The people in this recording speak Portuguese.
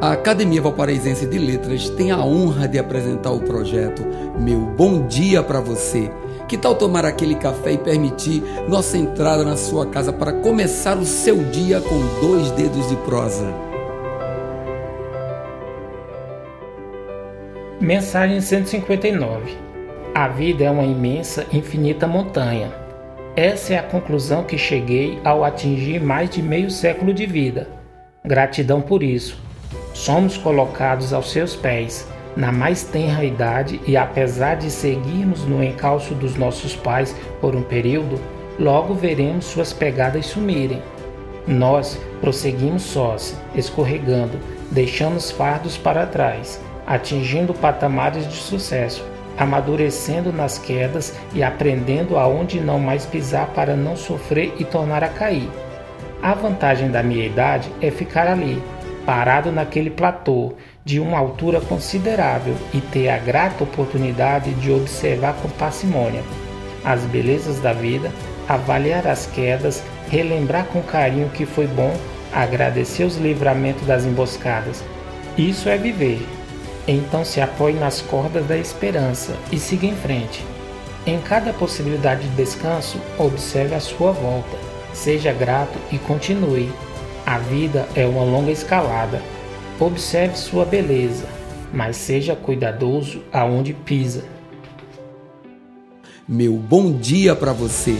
A Academia Valparaísense de Letras tem a honra de apresentar o projeto Meu Bom Dia para Você. Que tal tomar aquele café e permitir nossa entrada na sua casa para começar o seu dia com dois dedos de prosa? Mensagem 159 A vida é uma imensa, infinita montanha. Essa é a conclusão que cheguei ao atingir mais de meio século de vida. Gratidão por isso somos colocados aos seus pés na mais tenra idade e apesar de seguirmos no encalço dos nossos pais por um período, logo veremos suas pegadas sumirem. Nós prosseguimos sós, escorregando, deixamos fardos para trás, atingindo patamares de sucesso, amadurecendo nas quedas e aprendendo aonde não mais pisar para não sofrer e tornar a cair. A vantagem da minha idade é ficar ali, parado naquele platô de uma altura considerável e ter a grata oportunidade de observar com parcimônia as belezas da vida, avaliar as quedas, relembrar com carinho que foi bom, agradecer os livramentos das emboscadas. Isso é viver. Então se apoie nas cordas da esperança e siga em frente. Em cada possibilidade de descanso, observe a sua volta. Seja grato e continue. A vida é uma longa escalada. Observe sua beleza, mas seja cuidadoso aonde pisa. Meu bom dia para você.